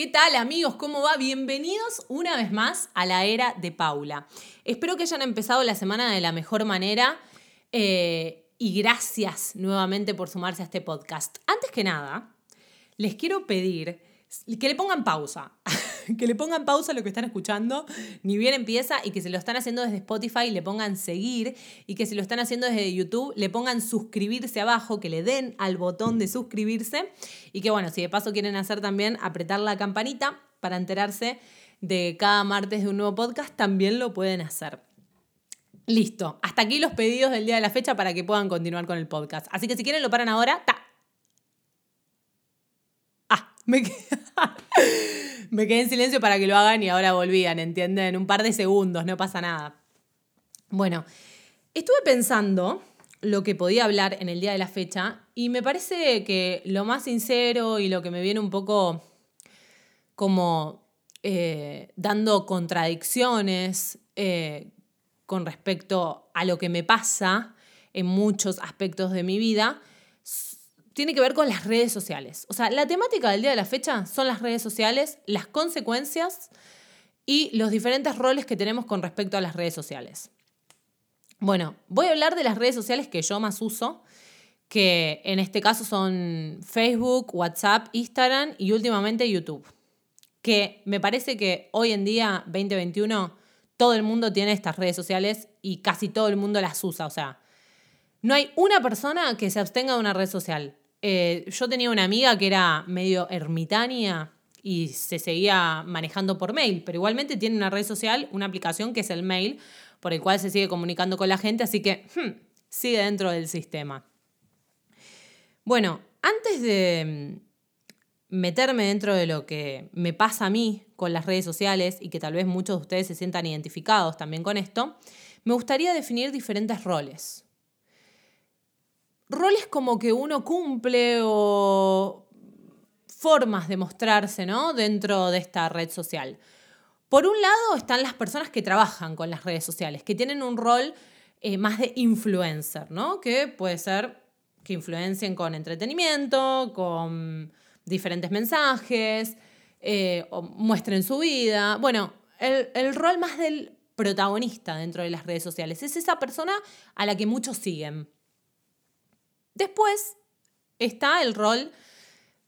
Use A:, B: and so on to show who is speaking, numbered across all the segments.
A: ¿Qué tal amigos? ¿Cómo va? Bienvenidos una vez más a la era de Paula. Espero que hayan empezado la semana de la mejor manera eh, y gracias nuevamente por sumarse a este podcast. Antes que nada, les quiero pedir que le pongan pausa. que le pongan pausa a lo que están escuchando, ni bien empieza, y que se lo están haciendo desde Spotify, le pongan seguir, y que si lo están haciendo desde YouTube, le pongan suscribirse abajo, que le den al botón de suscribirse, y que bueno, si de paso quieren hacer también, apretar la campanita para enterarse de cada martes de un nuevo podcast, también lo pueden hacer. Listo, hasta aquí los pedidos del día de la fecha para que puedan continuar con el podcast. Así que si quieren lo paran ahora. Ta. Ah, me me quedé en silencio para que lo hagan y ahora volvían, ¿entienden? Un par de segundos, no pasa nada. Bueno, estuve pensando lo que podía hablar en el día de la fecha y me parece que lo más sincero y lo que me viene un poco como eh, dando contradicciones eh, con respecto a lo que me pasa en muchos aspectos de mi vida, tiene que ver con las redes sociales. O sea, la temática del día de la fecha son las redes sociales, las consecuencias y los diferentes roles que tenemos con respecto a las redes sociales. Bueno, voy a hablar de las redes sociales que yo más uso, que en este caso son Facebook, WhatsApp, Instagram y últimamente YouTube. Que me parece que hoy en día, 2021, todo el mundo tiene estas redes sociales y casi todo el mundo las usa. O sea, no hay una persona que se abstenga de una red social. Eh, yo tenía una amiga que era medio ermitaña y se seguía manejando por mail, pero igualmente tiene una red social, una aplicación que es el mail, por el cual se sigue comunicando con la gente, así que hmm, sigue dentro del sistema. Bueno, antes de mm, meterme dentro de lo que me pasa a mí con las redes sociales y que tal vez muchos de ustedes se sientan identificados también con esto, me gustaría definir diferentes roles roles como que uno cumple o formas de mostrarse ¿no? dentro de esta red social. Por un lado están las personas que trabajan con las redes sociales, que tienen un rol eh, más de influencer, ¿no? que puede ser que influencien con entretenimiento, con diferentes mensajes, eh, o muestren su vida. Bueno, el, el rol más del protagonista dentro de las redes sociales es esa persona a la que muchos siguen. Después está el rol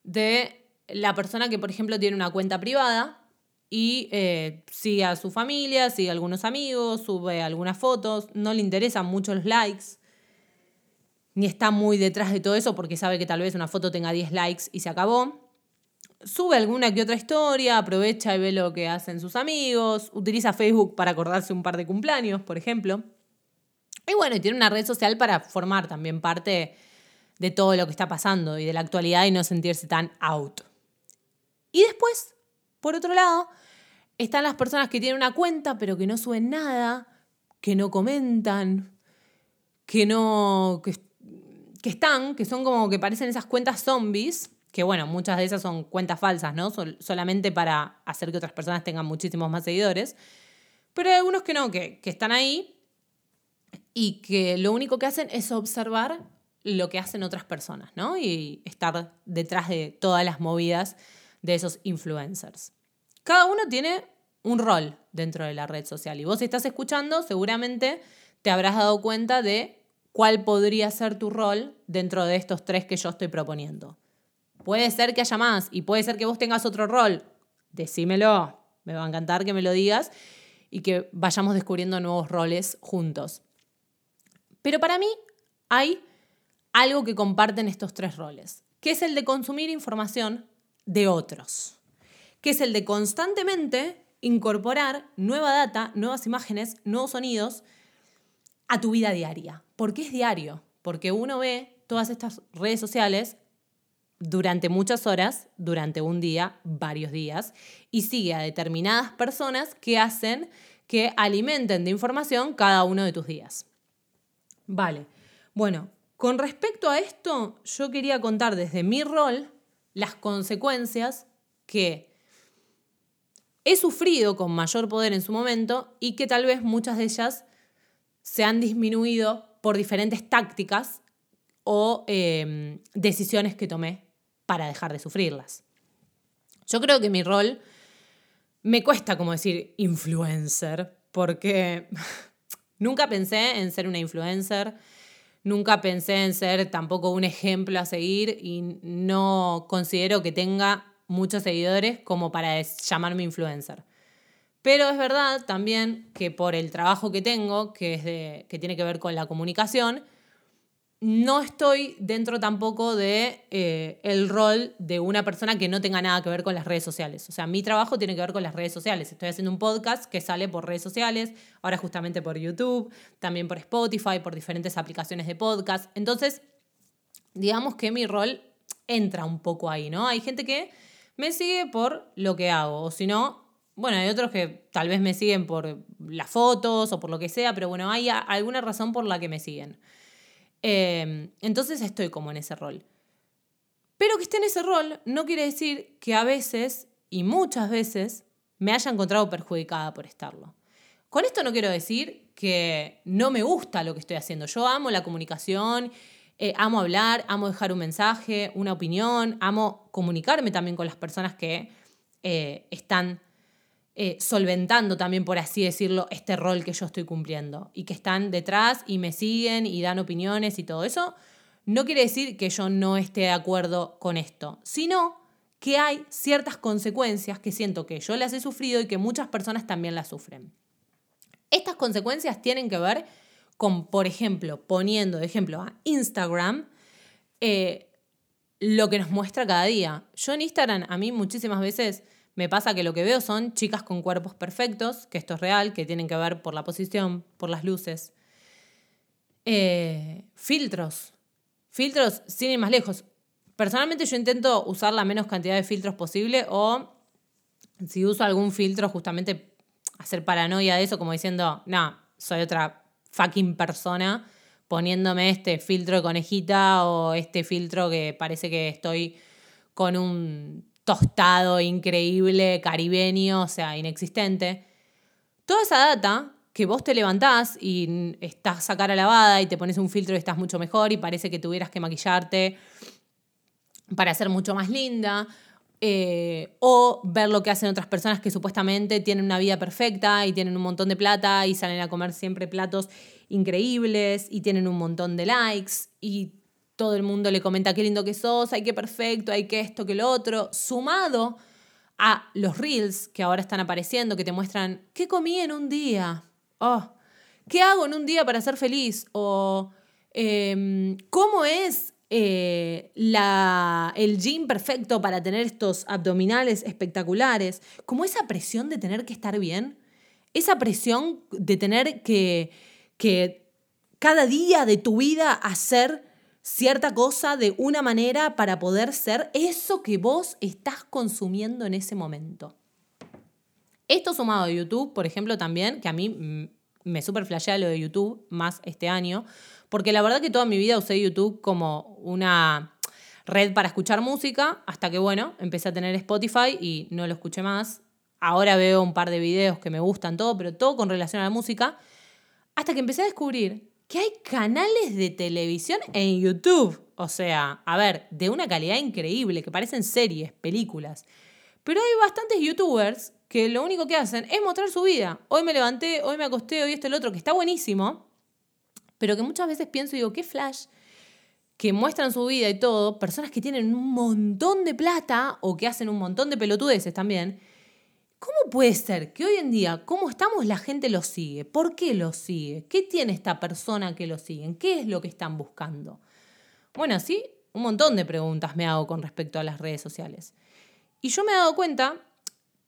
A: de la persona que, por ejemplo, tiene una cuenta privada y eh, sigue a su familia, sigue a algunos amigos, sube algunas fotos, no le interesan mucho los likes, ni está muy detrás de todo eso porque sabe que tal vez una foto tenga 10 likes y se acabó. Sube alguna que otra historia, aprovecha y ve lo que hacen sus amigos, utiliza Facebook para acordarse un par de cumpleaños, por ejemplo. Y bueno, tiene una red social para formar también parte de todo lo que está pasando y de la actualidad y no sentirse tan out. Y después, por otro lado, están las personas que tienen una cuenta pero que no suben nada, que no comentan, que no... que, están, que son como que parecen esas cuentas zombies, que bueno, muchas de esas son cuentas falsas, ¿no? solamente para hacer que otras personas tengan muchísimos más seguidores. Pero hay algunos que no, que, que están ahí y que lo único que hacen es observar lo que hacen otras personas, ¿no? Y estar detrás de todas las movidas de esos influencers. Cada uno tiene un rol dentro de la red social y vos estás escuchando seguramente te habrás dado cuenta de cuál podría ser tu rol dentro de estos tres que yo estoy proponiendo. Puede ser que haya más y puede ser que vos tengas otro rol. Decímelo, me va a encantar que me lo digas y que vayamos descubriendo nuevos roles juntos. Pero para mí hay algo que comparten estos tres roles, que es el de consumir información de otros, que es el de constantemente incorporar nueva data, nuevas imágenes, nuevos sonidos a tu vida diaria. ¿Por qué es diario? Porque uno ve todas estas redes sociales durante muchas horas, durante un día, varios días, y sigue a determinadas personas que hacen que alimenten de información cada uno de tus días. Vale, bueno, con respecto a esto, yo quería contar desde mi rol las consecuencias que he sufrido con mayor poder en su momento y que tal vez muchas de ellas se han disminuido por diferentes tácticas o em, decisiones que tomé para dejar de sufrirlas. Yo creo que mi rol me cuesta como decir influencer, porque nunca pensé en ser una influencer, nunca pensé en ser tampoco un ejemplo a seguir y no considero que tenga muchos seguidores como para llamarme influencer. Pero es verdad también que por el trabajo que tengo, que, es de, que tiene que ver con la comunicación, no estoy dentro tampoco de eh, el rol de una persona que no tenga nada que ver con las redes sociales. O sea, mi trabajo tiene que ver con las redes sociales. Estoy haciendo un podcast que sale por redes sociales, ahora justamente por YouTube, también por Spotify, por diferentes aplicaciones de podcast. Entonces, digamos que mi rol entra un poco ahí, ¿no? Hay gente que me sigue por lo que hago, o si no, bueno, hay otros que tal vez me siguen por las fotos o por lo que sea, pero bueno, hay alguna razón por la que me siguen. Em, entonces estoy como en ese rol. Pero que esté en ese rol no quiere decir que a veces, y muchas veces, me haya encontrado perjudicada por estarlo. Con esto no quiero decir que no me gusta lo que estoy haciendo. Yo amo la comunicación, eh, amo hablar, amo dejar un mensaje, una opinión, amo comunicarme también con las personas que eh, están eh, solventando también, por así decirlo, este rol que yo estoy cumpliendo y que están detrás y me siguen y dan opiniones y todo eso, no quiere decir que yo no esté de acuerdo con esto, sino que hay ciertas consecuencias que siento que yo las he sufrido y que muchas personas también las sufren. Estas consecuencias tienen que ver con, por ejemplo, poniendo de ejemplo a Instagram, eh, lo que nos muestra cada día. Yo en Instagram a mí muchísimas veces me pasa que lo que veo son chicas con cuerpos perfectos, que esto es real, que tienen que ver por la posición, por las luces. Eh, filtros. Filtros sin ir más lejos. Personalmente yo intento usar la menos cantidad de filtros posible o si uso algún filtro justamente hacer paranoia de eso como diciendo, no, soy otra fucking persona poniéndome este filtro de conejita o este filtro que parece que estoy con un tostado, increíble, caribeño, o sea, inexistente. Toda esa data que vos te levantás y estás a cara lavada y te pones un filtro y estás mucho mejor y parece que tuvieras que maquillarte para ser mucho más linda. Eh, o ver lo que hacen otras personas que supuestamente tienen una vida perfecta y tienen un montón de plata y salen a comer siempre platos increíbles y tienen un montón de likes y todo el mundo le comenta qué lindo que sos, ay, qué perfecto, hay que esto, que lo otro, sumado a los reels que ahora están apareciendo, que te muestran qué comí en un día, oh, qué hago en un día para ser feliz, o em, cómo es eh, la, el gym perfecto para tener estos abdominales espectaculares, como esa presión de tener que estar bien, esa presión de tener que, que cada día de tu vida hacer cierta cosa de una manera para poder ser eso que vos estás consumiendo en ese momento. Esto sumado a YouTube, por ejemplo, también, que a mí me super flashea lo de YouTube más este año, porque la verdad que toda mi vida usé YouTube como una red para escuchar música, hasta que, bueno, empecé a tener Spotify y no lo escuché más. Ahora veo un par de videos que me gustan, todo, pero todo con relación a la música, hasta que empecé a descubrir que hay canales de televisión en YouTube. O sea, a ver, de una calidad increíble, que parecen series, películas. Pero hay bastantes youtubers que lo único que hacen es mostrar su vida. Hoy me levanté, hoy me acosté, hoy esto, el otro, que está buenísimo. Pero que muchas veces pienso y digo, qué flash que muestran su vida y todo, personas que tienen un montón de plata o que hacen un montón de pelotudeces también, ¿Cómo puede ser que hoy en día, cómo estamos, la gente lo sigue? ¿Por qué lo sigue? ¿Qué tiene esta persona que lo sigue? ¿Qué es lo que están buscando? Bueno, sí, un montón de preguntas me hago con respecto a las redes sociales. Y yo me he dado cuenta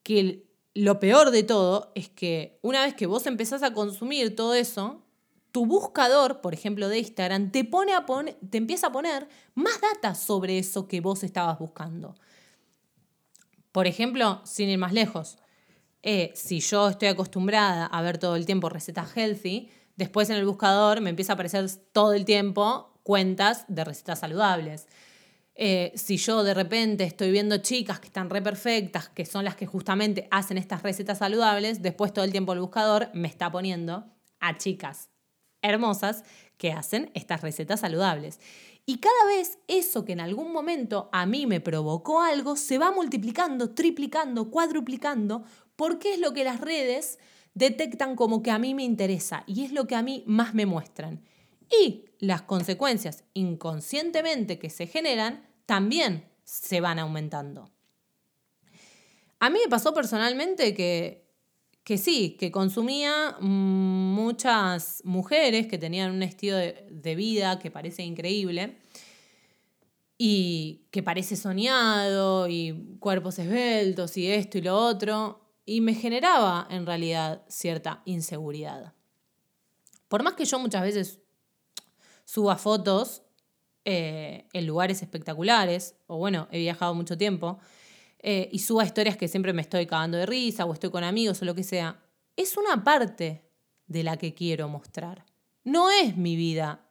A: que lo peor de todo es que una vez que vos empezás a consumir todo eso, tu buscador, por ejemplo, de Instagram, te, pone a te empieza a poner más datos sobre eso que vos estabas buscando. Por ejemplo, sin ir más lejos, eh, si yo estoy acostumbrada a ver todo el tiempo recetas healthy, después en el buscador me empieza a aparecer todo el tiempo cuentas de recetas saludables. Eh, si yo de repente estoy viendo chicas que están re perfectas, que son las que justamente hacen estas recetas saludables, después todo el tiempo el buscador me está poniendo a chicas hermosas que hacen estas recetas saludables. Y cada vez eso que en algún momento a mí me provocó algo se va multiplicando, triplicando, cuadruplicando, porque es lo que las redes detectan como que a mí me interesa y es lo que a mí más me muestran. Y las consecuencias inconscientemente que se generan también se van aumentando. A mí me pasó personalmente que, que sí, que consumía muchas mujeres que tenían un estilo de vida que parece increíble y que parece soñado y cuerpos esbeltos y esto y lo otro y me generaba en realidad cierta inseguridad. Por más que yo muchas veces suba fotos eh, en lugares espectaculares, o bueno, he viajado mucho tiempo, eh, y suba historias que siempre me estoy cagando de risa o estoy con amigos o lo que sea, es una parte de la que quiero mostrar. No es mi vida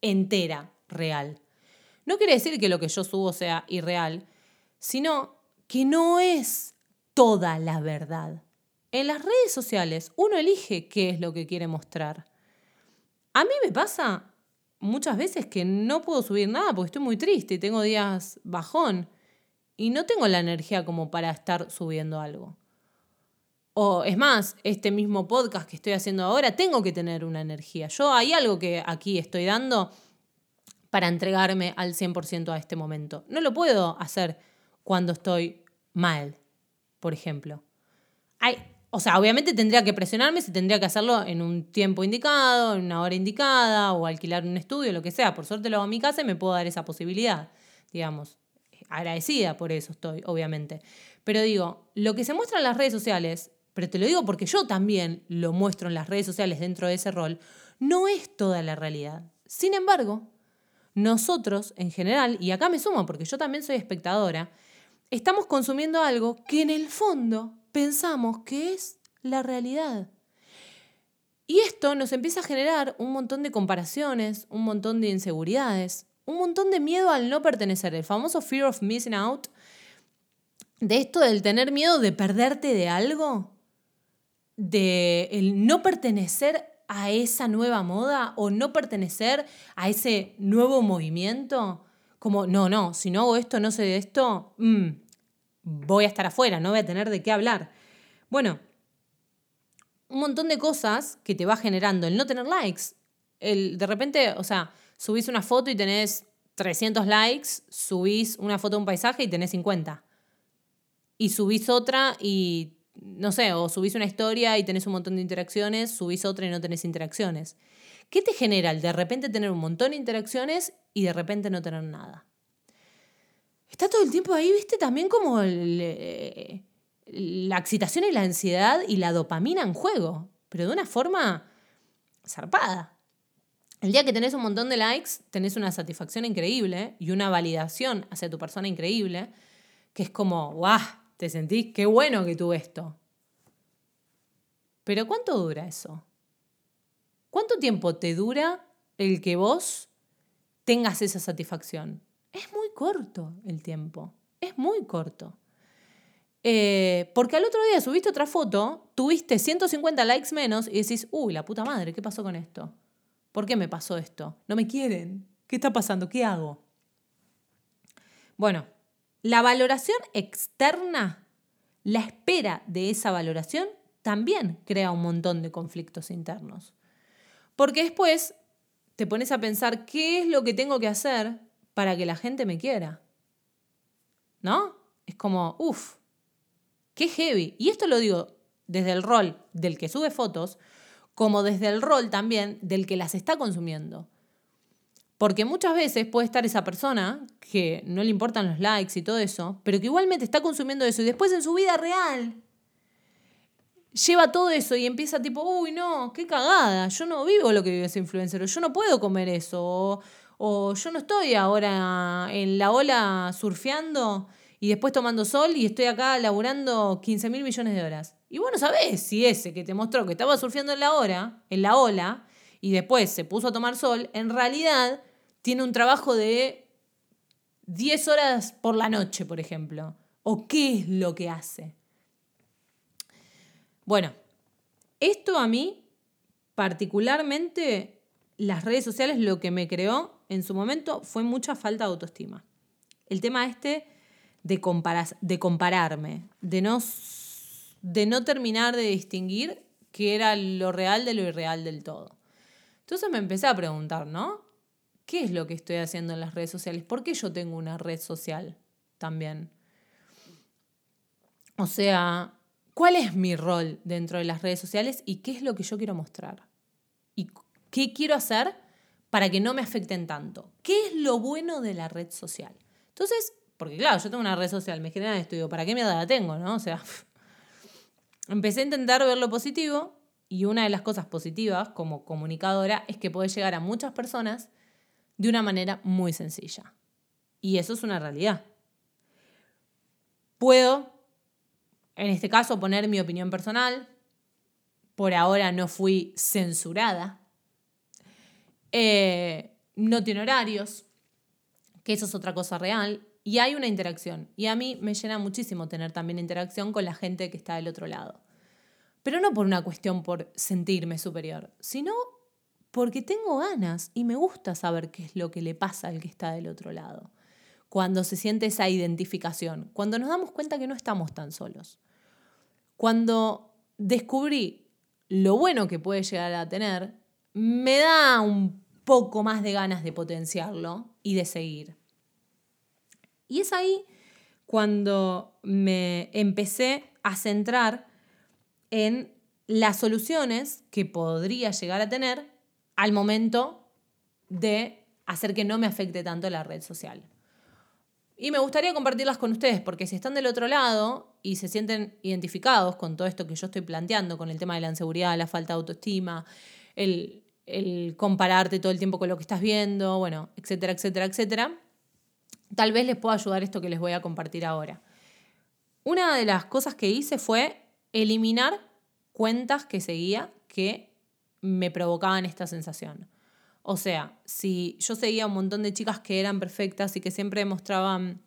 A: entera real. No quiere decir que lo que yo subo sea irreal, sino que no es toda la verdad. En las redes sociales uno elige qué es lo que quiere mostrar. A mí me pasa muchas veces que no puedo subir nada porque estoy muy triste y tengo días bajón y no tengo la energía como para estar subiendo algo. O es más, este mismo podcast que estoy haciendo ahora, tengo que tener una energía. Yo hay algo que aquí estoy dando para entregarme al 100% a este momento. No lo puedo hacer cuando estoy mal, por ejemplo. Hay, o sea, obviamente tendría que presionarme si tendría que hacerlo en un tiempo indicado, en una hora indicada, o alquilar un estudio, lo que sea. Por suerte lo hago en mi casa y me puedo dar esa posibilidad, digamos. Agradecida por eso estoy, obviamente. Pero digo, lo que se muestra en las redes sociales, pero te lo digo porque yo también lo muestro en las redes sociales dentro de ese rol, no es toda la realidad. Sin embargo, nosotros en general, y acá me sumo porque yo también soy espectadora, estamos consumiendo algo que en el fondo pensamos que es la realidad. Y esto nos empieza a generar un montón de comparaciones, un montón de inseguridades, un montón de miedo al no pertenecer, el famoso fear of missing out, de esto del tener miedo de perderte de algo, de el no pertenecer a esa nueva moda o no pertenecer a ese nuevo movimiento como, no, no, si no hago esto, no sé de esto, mm, voy a estar afuera, no voy a tener de qué hablar. Bueno, un montón de cosas que te va generando el no tener likes. El, de repente, o sea, subís una foto y tenés 300 likes, subís una foto de un paisaje y tenés 50. Y subís otra y, no sé, o subís una historia y tenés un montón de interacciones, subís otra y no tenés interacciones. ¿Qué te genera el de repente tener un montón de interacciones y de repente no tener nada? Está todo el tiempo ahí, viste, también como eh, la excitación y la ansiedad y la dopamina en juego, pero de una forma zarpada. El día que tenés un montón de likes, tenés una satisfacción increíble y una validación hacia tu persona increíble, que es como, ¡guau! Te sentís, qué bueno que tuve esto. Pero ¿cuánto dura eso? ¿Cuánto tiempo te dura el que vos tengas esa satisfacción? Es muy corto el tiempo, es muy corto. Eh, porque al otro día subiste otra foto, tuviste 150 likes menos y decís, uy, la puta madre, ¿qué pasó con esto? ¿Por qué me pasó esto? No me quieren. ¿Qué está pasando? ¿Qué hago? Bueno, la valoración externa, la espera de esa valoración, también crea un montón de conflictos internos. Porque después te pones a pensar qué es lo que tengo que hacer para que la gente me quiera. ¿No? Es como, uff, qué heavy. Y esto lo digo desde el rol del que sube fotos, como desde el rol también del que las está consumiendo. Porque muchas veces puede estar esa persona que no le importan los likes y todo eso, pero que igualmente está consumiendo eso y después en su vida real lleva todo eso y empieza tipo, uy, no, qué cagada, yo no vivo lo que vive ese influencer, yo no puedo comer eso, o, yo no estoy ahora en la ola surfeando y después tomando sol y estoy acá laburando 15 mil millones de horas. Y bueno, sabés si ese que te mostró que estaba surfeando en la hora, en la ola, y después se puso a tomar sol, en realidad tiene un trabajo de 10 horas por la noche, por ejemplo. ¿O qué es lo que hace? Bueno, esto a mí, particularmente, las redes sociales lo que me creó en su momento fue mucha falta de autoestima. El tema este de, de compararme, de no, de no terminar de distinguir qué era lo real de lo irreal del todo. Entonces me empecé a preguntar, ¿no? ¿Qué es lo que estoy haciendo en las redes sociales? ¿Por qué yo tengo una red social también? O sea, ¿cuál es mi rol dentro de las redes sociales y qué es lo que yo quiero mostrar? ¿Y qué quiero hacer para que no me afecten tanto? ¿Qué es lo bueno de la red social? Entonces, porque claro, yo tengo una red social, me generan estudio, ¿para qué mierda la tengo, no? O sea, empecé a intentar ver lo positivo y una de las cosas positivas como comunicadora es que puedes llegar a muchas personas de una manera muy sencilla. Y eso es una realidad. Puedo, en este caso, poner mi opinión personal. Por ahora no fui censurada. Eh, no tiene horarios, que eso es otra cosa real y hay una interacción. Y a mí me llena muchísimo tener también interacción con la gente que está del otro lado. Pero no por una cuestión por sentirme superior, sino porque tengo ganas y me gusta saber qué es lo que le pasa al que está del otro lado. Cuando se siente esa identificación, cuando nos damos cuenta que no estamos tan solos. Cuando descubrí lo bueno que puede llegar a tener, me da un poco más de ganas de potenciarlo y de seguir. Y es ahí cuando me empecé a centrar en las soluciones que podría llegar a tener al momento de hacer que no me afecte tanto la red social. Y me gustaría compartirlas con ustedes, porque si están del otro lado y se sienten identificados con todo esto que yo estoy planteando, con el tema de la inseguridad, la falta de autoestima, el, el compararte todo el tiempo con lo que estás viendo, bueno, etcétera, etcétera, etcétera, tal vez les pueda ayudar esto que les voy a compartir ahora. Una de las cosas que hice fue eliminar cuentas que seguía que me provocaban esta sensación. O sea, si yo seguía un montón de chicas que eran perfectas y que siempre mostraban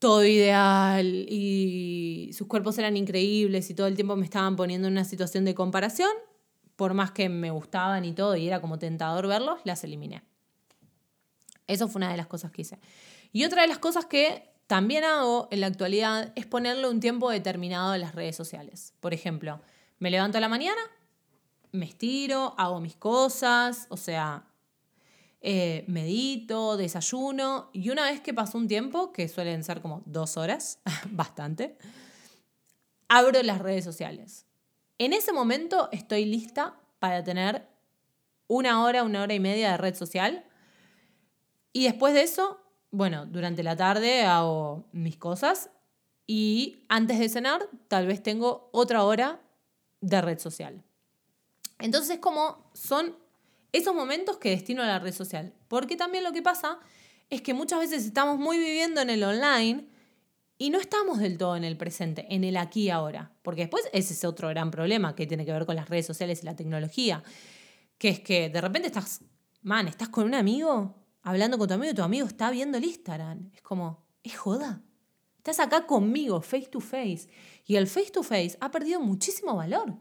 A: todo ideal y sus cuerpos eran increíbles y todo el tiempo me estaban poniendo en una situación de comparación, por más que me gustaban y todo y era como tentador verlos, las eliminé. Eso fue una de las cosas que hice. Y otra de las cosas que también hago en la actualidad es ponerle un tiempo determinado a las redes sociales. Por ejemplo, me levanto a la mañana, me estiro, hago mis cosas, o sea, eh, medito, desayuno, y una vez que pasó un tiempo, que suelen ser como dos horas, bastante, abro las redes sociales. En ese momento estoy lista para tener una hora, una hora y media de red social y después de eso, bueno, durante la tarde hago mis cosas y antes de cenar tal vez tengo otra hora de red social. Entonces, como son esos momentos que destino a la red social. Porque también lo que pasa es que muchas veces estamos muy viviendo en el online y no estamos del todo en el presente, en el aquí y ahora. Porque después ese es otro gran problema que tiene que ver con las redes sociales y la tecnología. Que es que de repente estás, man, estás con un amigo hablando con tu amigo y tu amigo está viendo el Instagram. Es como, es joda. Estás acá conmigo, face to face. Y el face to face ha perdido muchísimo valor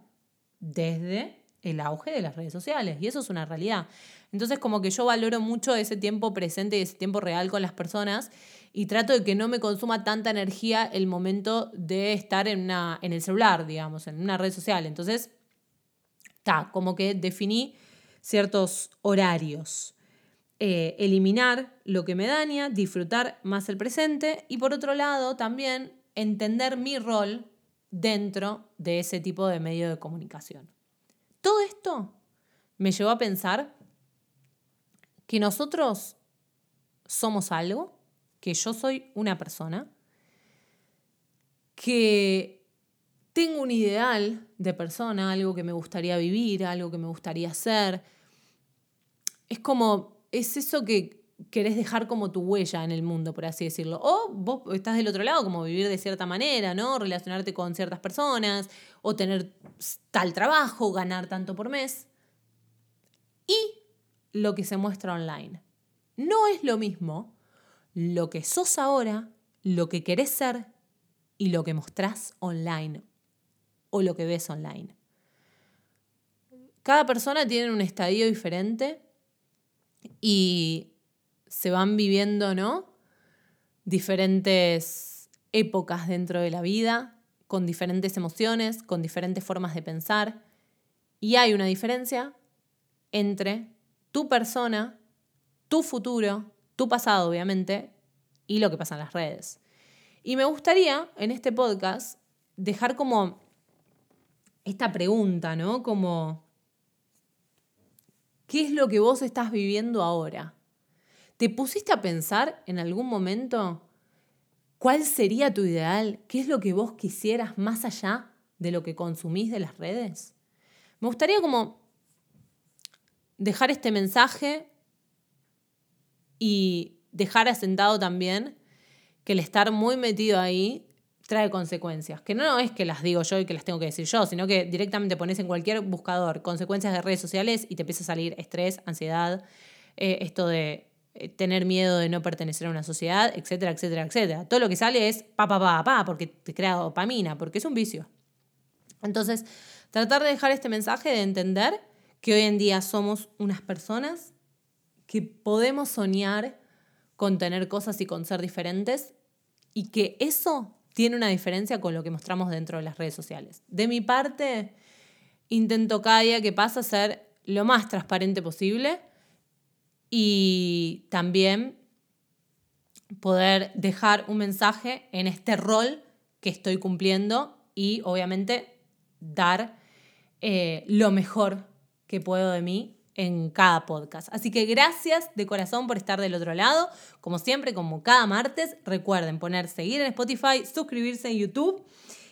A: desde el auge de las redes sociales. Y eso es una realidad. Entonces, como que yo valoro mucho ese tiempo presente y ese tiempo real con las personas y trato de que no me consuma tanta energía el momento de estar en, una, en el celular, digamos, en una red social. Entonces, está, como que definí ciertos horarios. Eh, eliminar lo que me daña, disfrutar más el presente y por otro lado también entender mi rol dentro de ese tipo de medio de comunicación. Todo esto me llevó a pensar que nosotros somos algo, que yo soy una persona, que tengo un ideal de persona, algo que me gustaría vivir, algo que me gustaría hacer. Es como es eso que querés dejar como tu huella en el mundo, por así decirlo. O vos estás del otro lado, como vivir de cierta manera, ¿no? Relacionarte con ciertas personas, o tener tal trabajo, ganar tanto por mes. Y lo que se muestra online. No es lo mismo lo que sos ahora, lo que querés ser y lo que mostrás online o lo que ves online. Cada persona tiene un estadio diferente y se van viviendo, ¿no? Diferentes épocas dentro de la vida, con diferentes emociones, con diferentes formas de pensar. Y hay una diferencia entre tu persona, tu futuro, tu pasado, obviamente, y lo que pasa en las redes. Y me gustaría, en este podcast, dejar como esta pregunta, ¿no? Como, ¿qué es lo que vos estás viviendo ahora? ¿Te pusiste a pensar en algún momento cuál sería tu ideal? ¿Qué es lo que vos quisieras más allá de lo que consumís de las redes? Me gustaría como dejar este mensaje y dejar asentado también que el estar muy metido ahí trae consecuencias. Que no es que las digo yo y que las tengo que decir yo, sino que directamente pones en cualquier buscador consecuencias de redes sociales y te empieza a salir estrés, ansiedad, eh, esto de tener miedo de no pertenecer a una sociedad, etcétera, etcétera, etcétera. Todo lo que sale es pa, pa, pa, pa, porque te crea dopamina, porque es un vicio. Entonces, tratar de dejar este mensaje de entender que hoy en día somos unas personas que podemos soñar con tener cosas y con ser diferentes y que eso tiene una diferencia con lo que mostramos dentro de las redes sociales. De mi parte, intento cada día que pasa ser lo más transparente posible y también poder dejar un mensaje en este rol que estoy cumpliendo y obviamente dar eh, lo mejor que puedo de mí en cada podcast. Así que gracias de corazón por estar del otro lado. Como siempre, como cada martes, recuerden poner seguir en Spotify, suscribirse en YouTube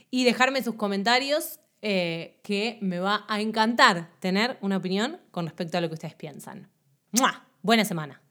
A: y dejarme sus comentarios eh, que me va a encantar tener una opinión con respecto a lo que ustedes piensan. Buena semana.